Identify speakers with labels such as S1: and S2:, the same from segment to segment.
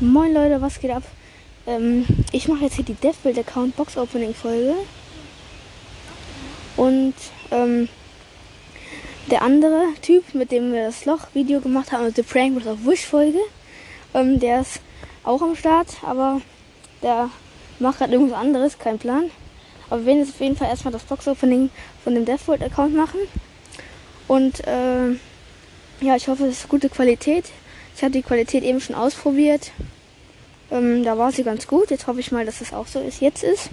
S1: was geht ab? Ähm, ich mache jetzt hier die Deathbuild Account Box Opening Folge. Und ähm, der andere Typ, mit dem wir das Loch-Video gemacht haben, also die Prank with auf Wish-Folge, ähm, der ist auch am Start, aber der macht gerade irgendwas anderes, kein Plan. Aber wir werden jetzt auf jeden Fall erstmal das Box-Opening von dem Deathworld-Account machen. Und äh, ja, ich hoffe, es ist gute Qualität. Ich habe die Qualität eben schon ausprobiert. Ähm, da war sie ganz gut. Jetzt hoffe ich mal, dass es auch so ist, jetzt ist.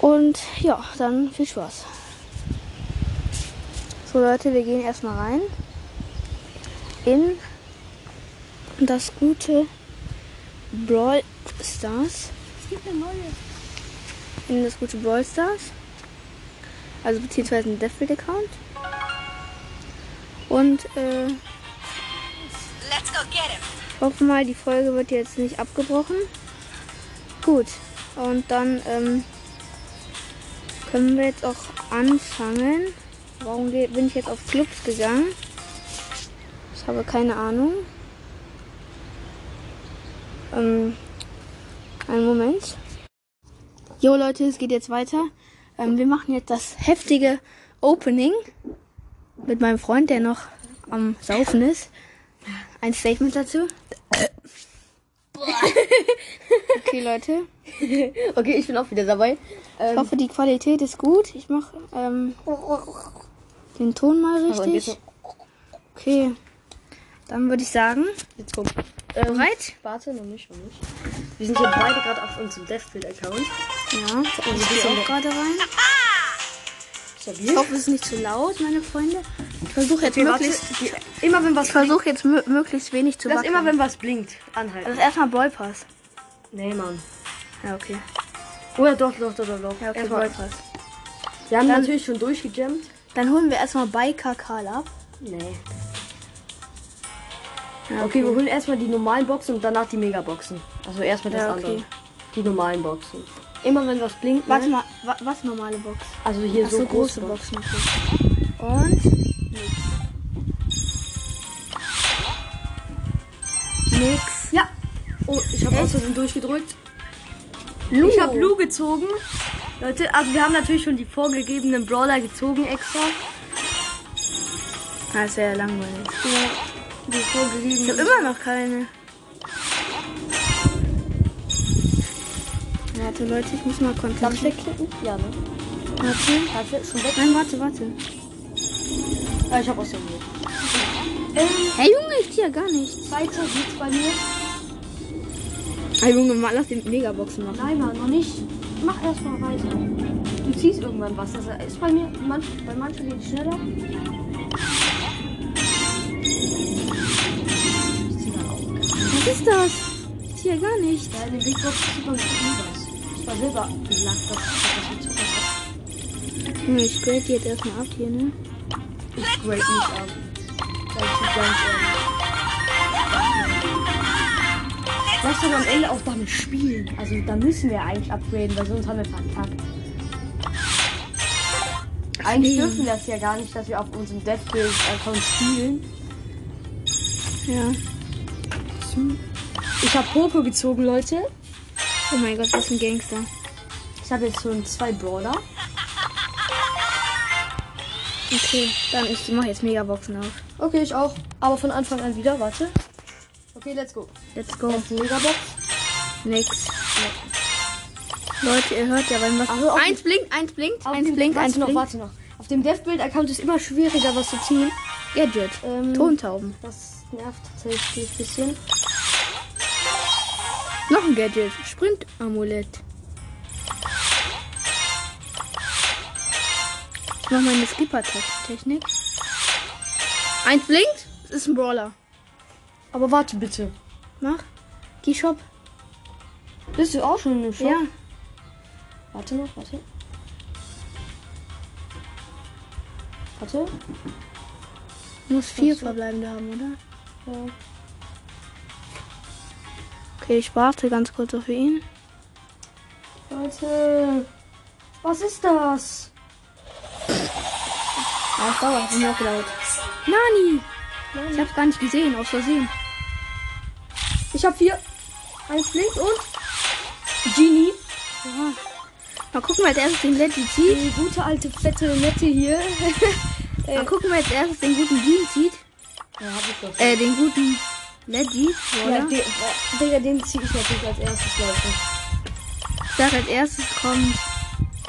S1: Und ja, dann viel Spaß. So Leute, wir gehen erstmal rein in das gute Brawl Stars.
S2: Es gibt eine neue.
S1: In das gute Brawl Stars. Also beziehungsweise ein Deathfield Account. Und äh,
S2: Let's go get him.
S1: Hoffe mal, die Folge wird jetzt nicht abgebrochen. Gut. Und dann ähm, können wir jetzt auch anfangen. Warum bin ich jetzt auf Clubs gegangen? Ich habe keine Ahnung. Ähm, einen Moment. Jo Leute, es geht jetzt weiter. Ähm, wir machen jetzt das heftige Opening mit meinem Freund, der noch am Saufen ist. Ein Statement dazu. Okay, Leute.
S3: Okay, ich bin auch wieder dabei.
S1: Ich
S3: Ähm,
S1: hoffe, die Qualität ist gut. Ich mache ähm, den Ton mal richtig. Okay. Dann würde ich sagen,
S3: Jetzt komm. Ähm,
S1: bereit?
S3: Warte, noch nicht, noch nicht. Wir sind hier beide gerade auf unserem Deathfield-Account.
S1: Ja, also ich gehe auch gerade rein. Ich
S3: Stabil.
S1: hoffe, es ist nicht zu laut, meine Freunde. Ich versuche jetzt
S3: Okay,
S1: möglichst,
S3: Immer wenn was
S1: ich versuche jetzt mö- möglichst wenig zu wackeln.
S3: immer wenn was blinkt, anhalten.
S1: das ist erstmal Brawl Pass.
S3: Nee, Mann.
S1: Ja, okay.
S3: Oder doch, doch, doch, doch, doch.
S1: Ja, okay,
S3: Erstmal-
S1: Brawl Pass.
S3: Wir haben
S1: Dann-
S3: natürlich schon durchgejammt.
S1: Dann holen wir erstmal bei Kakal ab.
S3: Nee.
S1: Ja,
S3: Okay, wir holen erstmal die normalen Boxen und danach die Megaboxen. Also erstmal das
S1: Ja, okay.
S3: andere. Die normalen Boxen. Immer wenn was blinkt.
S1: Warte
S3: ne?
S1: mal, wa was normale Box?
S3: Also hier so,
S1: so,
S3: große,
S1: große
S3: Boxen.
S1: Boxen. Und nix.
S3: Ja. Oh, ich habe aus Versehen durchgedrückt.
S1: Lu.
S3: Ich habe Lu gezogen. Leute, also wir haben natürlich schon die vorgegebenen Brawler gezogen extra.
S1: Das ist ja langweilig.
S3: Die
S1: Ich habe
S3: vorgegebenen.
S1: immer noch keine. Warte, Leute, ich muss mal
S3: Darf ich wegklicken? Ja, ne?
S1: Warte.
S3: Warte, schon weg.
S1: Nein, warte, warte.
S3: Ja, ich habe aus Versehen.
S1: Hey Junge, ich ziehe ja gar nichts.
S3: Weiter geht's bei mir.
S1: Hey Junge, mal lass den Megaboxen machen.
S3: Nein, Mann, noch nicht. Mach erstmal weiter. Du ziehst irgendwann was. Das ist bei mir, manch, bei manchen geht es schneller. Ich zieh dann auch.
S1: Was ist das? Ich ziehe ja gar nichts.
S3: Ja, in den Big Box was. Das war Silber. Lag das?
S1: Junge, ich grade die jetzt erstmal ab hier, ne?
S3: Ich grade nicht ab. Sag ich ganz ehrlich. Lass doch am Ende auch damit spielen. Also da müssen wir eigentlich upgraden, weil sonst haben wir verkackt. Eigentlich dürfen wir das ja gar nicht, dass wir auf unserem Deathbuild-Account spielen.
S1: Ja.
S3: Ich habe Poco gezogen, Leute.
S1: Oh mein Gott, das ist ein Gangster.
S3: Ich habe jetzt schon zwei Brawler.
S1: Okay, dann ich mache jetzt Megaboxen auf.
S3: Okay, ich auch. Aber von Anfang an wieder, warte. Okay, let's go.
S1: Let's go.
S3: Erste Megabox.
S1: Nix. Leute, ihr hört ja, wenn was.
S3: Also
S1: eins blinkt, eins blinkt, eins blinkt, eins
S3: noch,
S1: blinkt.
S3: warte noch. Auf dem Deathbuild-Account ist immer schwieriger, was zu ziehen.
S1: Gadget.
S3: Ähm,
S1: Tontauben.
S3: Das nervt tatsächlich ein bisschen.
S1: Noch ein Gadget. Sprint-Amulett. Ich mach meine Skipper-Technik. Eins blinkt. Das ist ein Brawler.
S3: Aber warte bitte.
S1: Mach. Geh Shop.
S3: Das ist auch schon eine Shop.
S1: Ja.
S3: Warte noch, warte. Warte.
S1: Muss vier verbleibende haben, oder?
S3: Ja.
S1: Okay, ich warte ganz kurz auf ihn.
S3: Leute. Was ist das?
S1: Ja, ich war bin auch laut. Nani! Ich hab's gar nicht gesehen, aus Versehen.
S3: Ich hab vier. Eins blinkt und. Genie.
S1: Ja. Mal gucken, als erstes den Leggy zieht.
S3: Die gute alte fette Nette hier.
S1: Mal gucken, wer als erstes den guten Jean zieht.
S3: Ja, hab ich doch.
S1: Äh, den guten Leggy,
S3: ja,
S1: oder?
S3: den, Digga, den zieh ich natürlich als erstes, Leute.
S1: Ich sag, als erstes kommt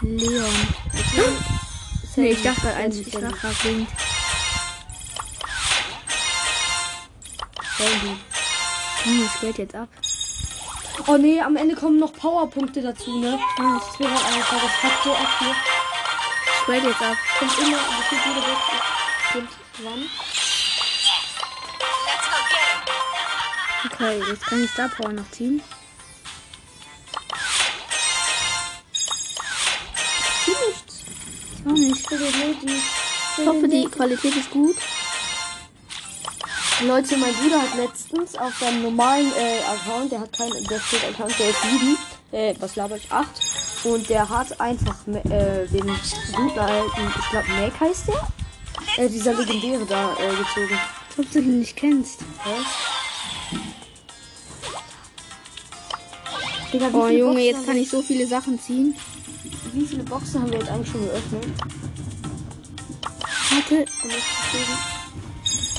S1: Leon. Nee, ich dachte eins. Ich
S3: Sandy,
S1: dachte Link.
S3: Sandy.
S1: Hm, ich grade jetzt ab.
S3: Oh nee, am Ende kommen noch Powerpunkte dazu, ne? Das wäre halt einfach, das packt so ab hier.
S1: Ich grade jetzt ab.
S3: Kommt immer, das geht jede Woche. Stimmt, wann?
S1: Okay, jetzt kann ich Star Power noch ziehen.
S3: Zieh nichts.
S1: Ich auch nicht. Ich hoffe, die Qualität ist gut.
S3: Leute, mein Bruder hat letztens auf seinem normalen äh, Account, der hat keinen Investment-Account, der ist 7, äh, was laber ich, 8. Und der hat einfach äh, den guten alten, ich glaube Mac heißt der, äh, dieser legendäre da äh, gezogen.
S1: Als ob du den nicht kennst.
S3: Ja? Digga,
S1: Oh Junge,
S3: Boxen
S1: jetzt kann ich so viele Sachen ziehen.
S3: Wie viele Boxen haben wir jetzt eigentlich schon geöffnet?
S1: Warte.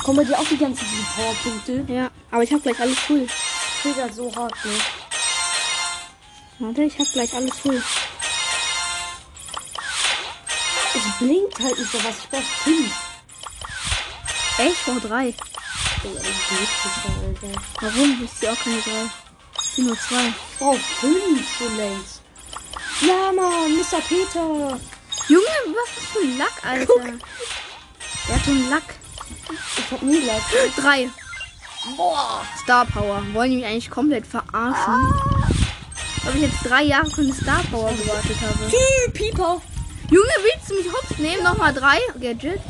S3: Kommen bei dir auch die ganzen Powerpunkte?
S1: Ja, aber ich habe gleich alles full.
S3: Triggert so hart, ne?
S1: Warte, ich habe gleich alles full.
S3: Es blinkt halt nicht so was. Ich brauch fünf.
S1: Ey, ich drei.
S3: Digga, geht nicht, Alter.
S1: Warum? Ich ziehe auch keine drei. Ich nur zwei.
S3: Brauch fünf schon längst. Ja, Mann, Mr. Peter.
S1: Junge, was ist für ein Lack, Alter? Der hat so einen Lack.
S3: Ich hab nie gleich.
S1: Drei. Boah. Star Power. Wollen die mich eigentlich komplett verarschen? Ob ich jetzt drei Jahre für eine Star Power gewartet habe.
S3: Pieper.
S1: Junge, willst du mich hops nehmen? Nochmal drei. Gadget.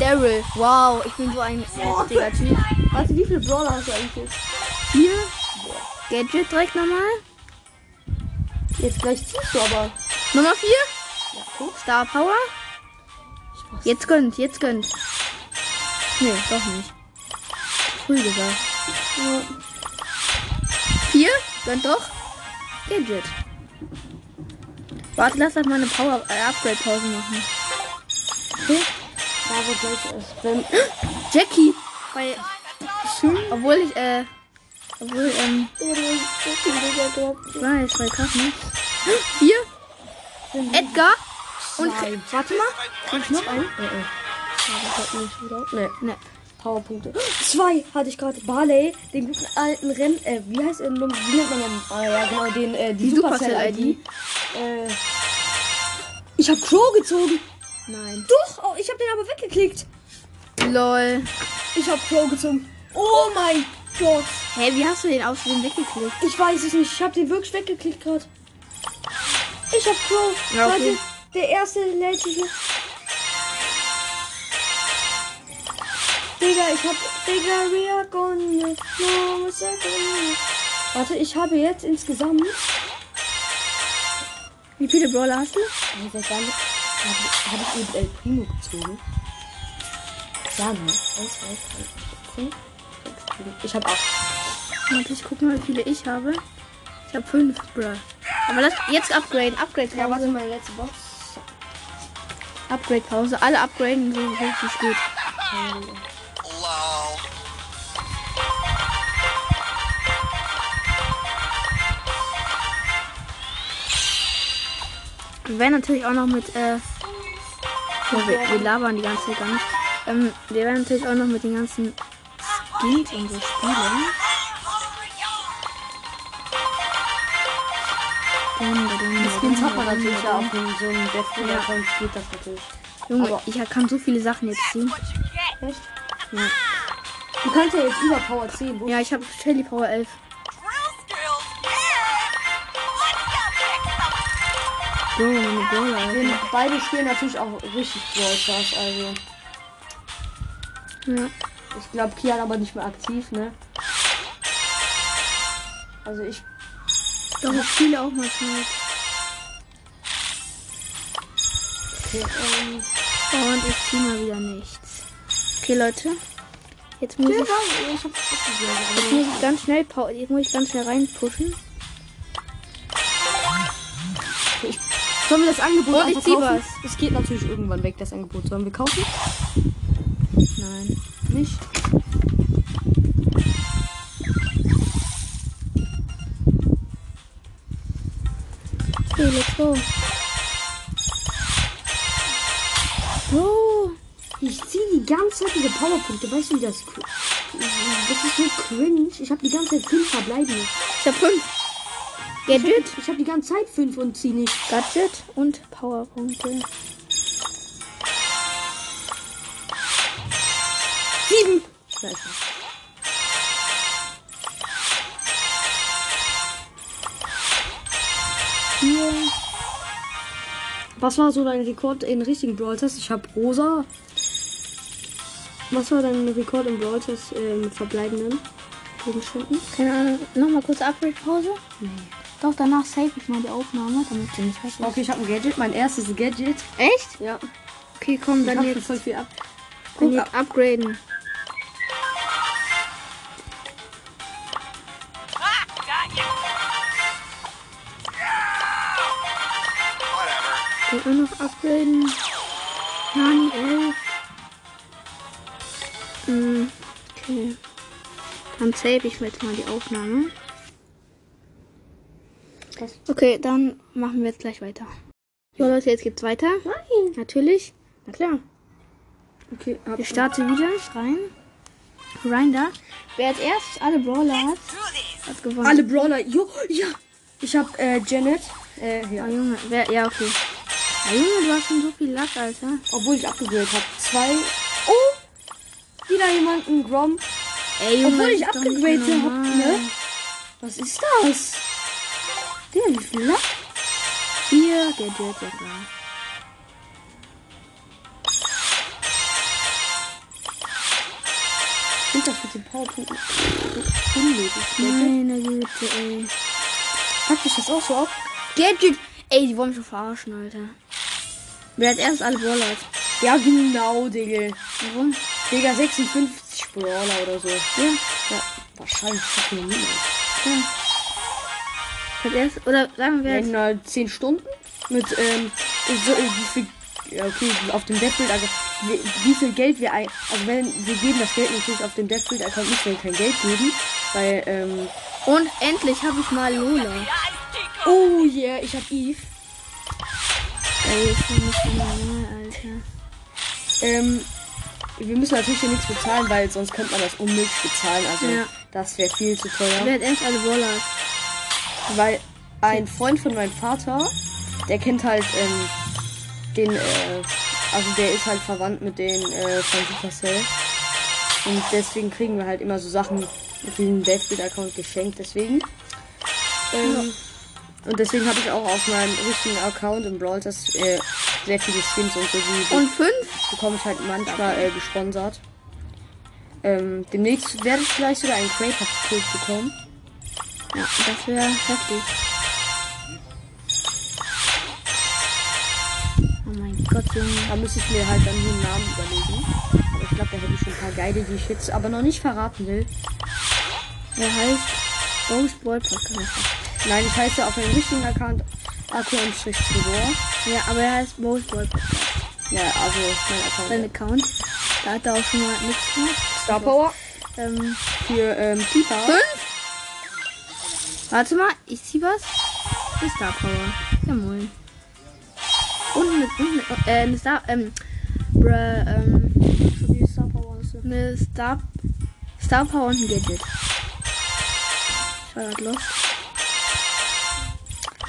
S1: Daryl. Wow, ich bin so ein heftiger Typ.
S3: Warte, wie viele Brawler hast du eigentlich?
S1: Vier. Gadget direkt nochmal.
S3: Jetzt gleich ziehst du aber.
S1: Nummer vier.
S3: Ja, guck.
S1: Star Power. Jetzt gönnt, jetzt gönnt. Nee, doch nicht. Früh gesagt.
S3: Ja.
S1: Vier? Gönnt doch. Gadget. Warte, lass halt mal eine Power äh, Upgrade Pause machen. Okay.
S3: Da wird gleich. Wenn,
S1: Jackie. Bei obwohl ich äh obwohl ähm ich weiß, krass ne? Vier. Edgar und
S3: Nein.
S1: warte mal.
S3: Kann ich noch einen? Nee, nee. Nicht wieder. Nee.
S1: Ne.
S3: Powerpunkte. Zwei hatte ich gerade. Barley, den guten alten Renn. Äh, wie heißt er? Wie nennt man den? Ah ja, genau, den, äh, die,
S1: Die
S3: Supercell-ID.
S1: Supercell-ID.
S3: Äh, ich hab Crow gezogen.
S1: Nein.
S3: Doch, oh, ich hab den aber weggeklickt.
S1: Lol.
S3: Ich hab Crow gezogen. Oh mein Gott.
S1: Hä, wie hast du den aus dem weggeklickt?
S3: Ich weiß es nicht. Ich hab den wirklich weggeklickt gerade. Ich hab Crow.
S1: Ja, okay.
S3: Der erste sich hier. Digga, ich hab. Digga, gonna- Warte, ich habe jetzt insgesamt.
S1: Wie viele Brawler hast du?
S3: Also damit habe hab ich eben El Primo gezogen. Ja, ne? 1, 2, 3, 4, 5, 6, 7. Ich habe acht.
S1: Warte, ich guck mal, wie viele ich habe. Ich habe fünf, bruh. Aber lass jetzt upgraden. Upgrade
S3: Ja,
S1: Pause.
S3: warte, meine letzte Box.
S1: Upgrade Pause. Alle upgraden so richtig gut. Wir werden natürlich auch noch mit, äh, oh, wir, wir labern die ganze Zeit gar nicht. Ähm, wir werden natürlich auch noch mit den ganzen Und so spielen.
S3: Hat man
S1: dun,
S3: natürlich ja auf dem- so einem Deathmatch
S1: Ja.
S3: Geht das natürlich.
S1: Junge, ich kann so viele Sachen jetzt ziehen.
S3: Echt?
S1: Ja,
S3: Du kannst ja jetzt über Power 10. Wo
S1: ja ich habe Shelly Power 11.
S2: Drill skills. Yeah. Let's go kick some
S1: Junge, meine Brawler,
S3: beide spielen natürlich auch richtig Brawl also.
S1: Ja.
S3: Ich glaube, Kian aber nicht mehr aktiv, ne? Also ich.
S1: Doch, ich spiele auch mal Zeit.
S3: Okay, ähm,
S1: Und ich ziehe mal wieder nichts. Okay, Leute. Jetzt muss ich,
S3: ich
S1: jetzt muss ich ganz schnell, jetzt muss ich ganz schnell reinpushen.
S3: Sollen wir das Angebot
S1: Und ich
S3: einfach
S1: zieh
S3: kaufen? Es geht natürlich irgendwann weg, das Angebot. Sollen wir kaufen?
S1: Nein.
S3: Nicht?
S1: Okay, let's go. Oh,
S3: Ich ziehe die ganze Zeit diese Powerpunkte. Weißt du, wie das... Das ist so cringe. Ich habe die ganze Zeit fünf verbleibende.
S1: ich hab fünf. Gadget,
S3: Ich habe die ganze Zeit fünf und ziehe nicht.
S1: Gadget und Powerpunkte.
S3: Was war so dein Rekord in richtigen Brawl Stars? Ich habe rosa. Was war dein Rekord im Brawl Stars äh, mit verbleibenden Gegenständen?
S1: Keine Ahnung. Nochmal kurz Upgrade-Pause? Doch, danach save ich mal die Aufnahme, damit sie nicht weg ist.
S3: Okay, ich habe ein Gadget. Mein erstes Gadget.
S1: Echt?
S3: Ja.
S1: Okay, komm,
S3: Ich
S1: dann jetzt,
S3: voll viel ab.
S1: dann jetzt upgraden. Upgraden. Nani 11. Hm, okay. Dann save ich mir jetzt mal die Aufnahme. Okay, dann machen wir jetzt gleich weiter. So Leute, jetzt geht's weiter.
S3: Nein.
S1: Natürlich. Na klar.
S3: Okay, hab
S1: Ich starte wieder rein. Rein da. Wer als erstes alle Brawler hat, hat gewonnen.
S3: alle Brawler. Jo, ja. Ich habe äh, Janet. Äh, ja.
S1: Junge, wer, ja, okay. Junge, du hast schon so viel Lack, Alter.
S3: Obwohl ich abgegradet habe. Zwei. Oh! Wieder jemand, ein Grom.
S1: Ey, Junge,
S3: Obwohl ich
S1: doch
S3: abgegradet hab,
S1: normal.
S3: ne? Was ist das? Der, wie viel Lack?
S1: Gadgets sogar.
S3: Ich finde das mit den Powerpunkten unnötig. Gadget.
S1: Meine Güte, ey.
S3: Pack ich das auch so ab?
S1: Gadget! Ey, die wollen mich schon verarschen, Alter. Wer als erstes alle Brawler hat.
S3: Ja, genau, Digga.
S1: Warum?
S3: Digga, 56 Brawler oder so.
S1: Ja,
S3: Ja, wahrscheinlich. Noch niemand.
S1: ja. Als erstes, oder sagen wir jetzt.
S3: In äh, 10 Stunden? Mit, ähm, so, äh, wie viel, ja, okay, auf dem Deathbuild, also, wie, wie viel Geld wir ein, also wenn, wir geben das Geld natürlich auf dem Deathbuild-Account nicht, wenn kein Geld geben, weil, ähm,
S1: Und endlich habe ich mal Lola.
S3: Oh yeah, ich hab Eve.
S1: Ey, ist doch nicht normal, Alter.
S3: Ähm, wir müssen natürlich hier nichts bezahlen, weil sonst könnte man das unmöglich bezahlen, also,
S1: Ja.
S3: das wäre viel zu teuer.
S1: Wer hat erst alle Brawler hat.
S3: Weil ein Freund von meinem Vater, der kennt halt ähm, den, äh, also der ist halt verwandt mit den äh, von Supercell. Und deswegen kriegen wir halt immer so Sachen mit diesem Deathbit-Account geschenkt. Deswegen. Ähm, Und deswegen habe ich auch auf meinem richtigen Account im Brawl Stars äh, sehr viele Skins und so. Die
S1: Und fünf?
S3: bekomme ich halt manchmal äh, gesponsert. Ähm, demnächst werde ich vielleicht sogar einen Creator-Paket bekommen.
S1: Ja, das wäre heftig. Oh mein Gott.
S3: Da muss ich mir halt dann einen Namen überlegen. Aber ich glaube, da hätte ich schon ein paar geile, die ich jetzt aber noch nicht verraten will.
S1: Er heißt Ghost Boy Podcast.
S3: Nein, ich heiße auf meinem richtigen Account Akku-Tribor.
S1: Ja, aber er heißt Ghost Boy Podcast.
S3: Ja, also mein Account.
S1: Sein Account. Da hat er auch schon mal nichts gemacht.
S3: Star Power
S1: Ähm,
S3: für ähm, Pipa.
S1: fünf? Warte mal, ich zieh was. Eine Star Power. Ja, moin. Und eine, und eine, äh, eine Star, ähm, bruh, ähm,
S3: Star Power
S1: eine Star, Star Power und ein Gadget. Ich war grad lost.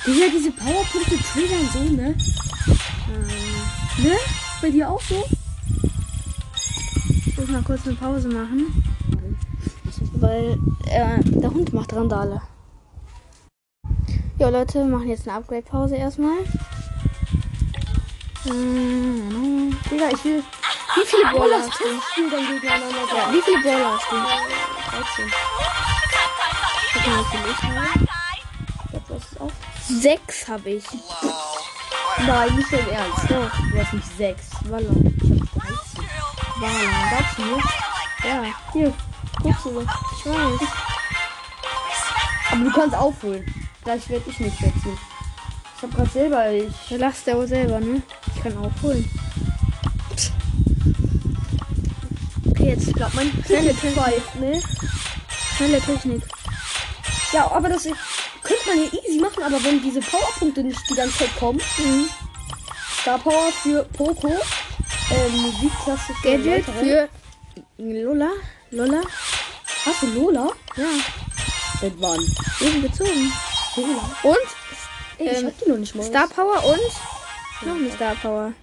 S3: Digga, diese Powerpunkte triggern so, ne?
S1: Ähm,
S3: Ne? Bei dir auch so?
S1: ich muss mal kurz eine Pause machen. Weil äh, der Hund macht Randale. Ja, Leute, wir machen jetzt eine Upgrade-Pause erstmal. Ähm,
S3: Digga, ich will.
S1: Wie viele Brawler hast du?
S3: Spiel dann gegeneinander.
S1: Ja, wie viele Brawler hast du?
S3: 13.
S1: Guck mal, wie viele ich habe.
S3: Ich
S1: Sechs habe ich.
S3: Nein, nicht dein Ernst.
S1: Doch,
S3: Du hast nicht 6.
S1: Wallon.
S3: Ich hab 13.
S1: Wallon.
S3: Dazu.
S1: Ja,
S3: Hier, guckst du.
S1: ich weiß.
S3: Aber du kannst aufholen. Gleich werde ich nicht wechseln. Ich habe gerade selber. Ich,
S1: Der lasst der wohl selber, ne? Ich kann aufholen. Okay, jetzt
S3: glaube, mein
S1: Schnelle
S3: Technik, ne?
S1: schnelle Technik.
S3: Ja, aber das könnte man hier easy machen, aber wenn diese Powerpunkte nicht die ganze Zeit kommen.
S1: Mhm.
S3: Star Power für Poco. Äh, Musikklasse für
S1: Gadget für Lola. Lola.
S3: Hast du Lola?
S1: Ja,
S3: Seit wann?
S1: eben gezogen.
S3: Lola.
S1: Und
S3: Ey, ich
S1: Ähm,
S3: hab die noch nicht mal.
S1: Star Power und noch eine Star Power.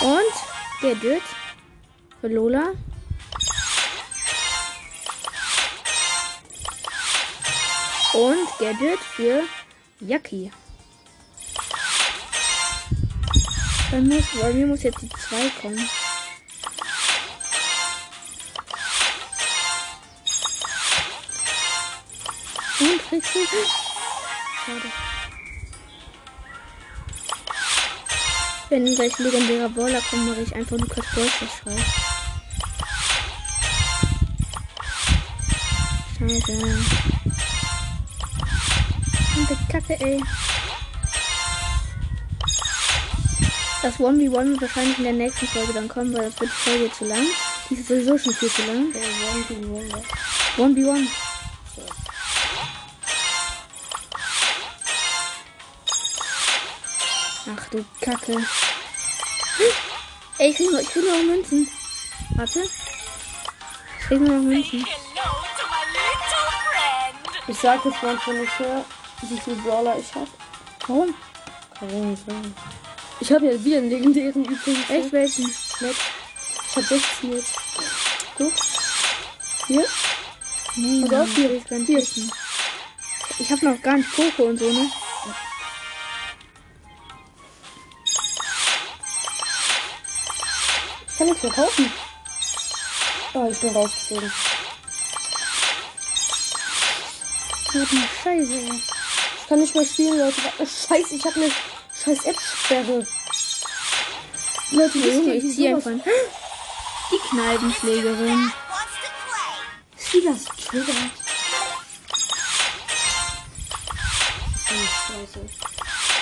S1: Und Gadget für Lola. Und Gadget für Yaki. Bei mir, bei mir muss jetzt die 2 kommen. Und du. Schade. Wenn gleich legendärer Brawler kommt, mache ich einfach Lukas Bolster Schrei. Scheiße. Die Kacke, ey. Das 1v1 wird wahrscheinlich in der nächsten Folge dann kommen, weil das wird die Folge zu lang. Die ist sowieso schon viel zu lang.
S3: Äh,
S1: 1v1. Ach du Kacke. Ey, ich krieg noch, ich krieg noch Münzen. Warte. Ich krieg noch Münzen.
S3: Ich sag jetzt manchmal nicht mehr, wie viel Brawler ich hab.
S1: Warum?
S3: Kann ich habe ja wieder einen legendären übrigens.
S1: Echt welchen?
S3: Nett. Ich hab 16 jetzt. Guck. Hier?
S1: Nee,
S3: Pass auf, hier.
S1: ich wissen. Ich hab noch gar nicht Poco und so, ne?
S3: Ich kann nichts mehr kaufen. Oh, ich bin rausgeflogen.
S1: Scheiße, ey.
S3: Ich kann nicht mehr spielen, Leute. Scheiße, ich habe eine scheiß App-Sperre. Leute, wisst
S1: Junge, ich
S3: wie
S1: zieh
S3: sowas-
S1: einfach. Die
S2: to play.
S3: Silas triggert. Oh, scheiße.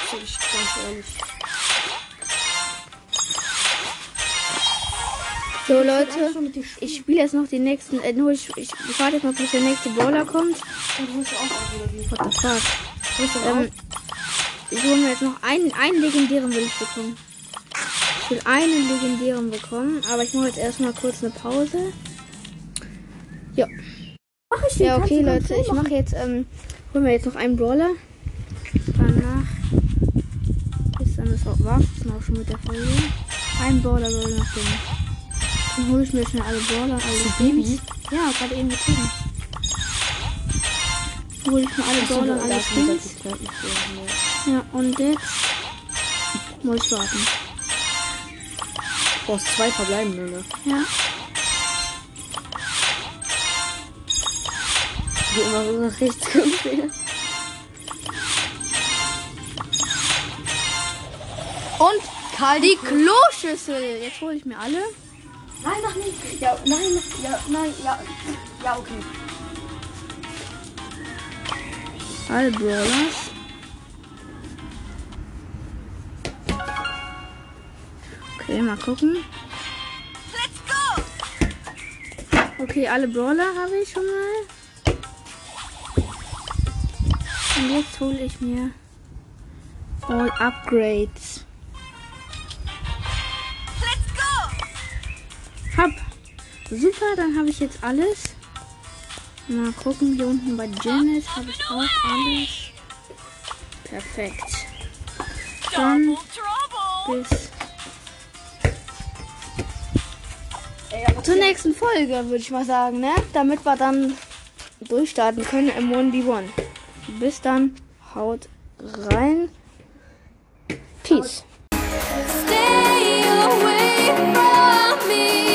S3: Sag ich ganz ehrlich.
S1: So, Leute. Ich spiele jetzt noch die nächsten. Äh, nur ich, ich, ich warte jetzt mal, bis der nächste Brawler kommt. What the fuck? Ähm, ich hole mir jetzt noch einen, einen legendären will ich bekommen. Ich will einen legendären bekommen, aber ich mache jetzt erstmal kurz eine Pause. Ja.
S3: Mach ich den
S1: Ja, okay, Leute, ich mache jetzt, ähm, hol mir jetzt noch einen Brawler. Danach ist dann das auch war's dann auch schon mit der Folge. Ein Brawler soll noch gehen. Dann hole ich mir schnell alle Brawler, alle
S3: du
S1: Skins.
S3: Baby?
S1: Ja, gerade eben gezogen. Hole ich mir alle Brawler, alle
S3: alles
S1: Skins. Ja, und jetzt muss ich warten.
S3: Du brauchst zwei verbleibende, ne?
S1: Ja.
S3: Die immer so nach rechts gucken.
S1: Und Karl die Kloschüssel. Jetzt hole ich mir alle.
S3: Nein, mach nicht. Ja, nein, mach- ja, nein, ja. Ja, okay.
S1: Alle Brawlers. Okay, mal gucken.
S2: Let's go.
S1: Okay, alle Brawler habe ich schon mal. Und jetzt hole ich mir All Upgrades.
S2: Let's go.
S1: Hab. Super, dann habe ich jetzt alles. Mal gucken, hier unten bei Janet habe ich auch alles. Perfekt. Dann bis zur nächsten Folge, würde ich mal sagen, ne? Damit wir dann durchstarten können im 1v1. Bis dann, haut rein. Peace. Stay away from me.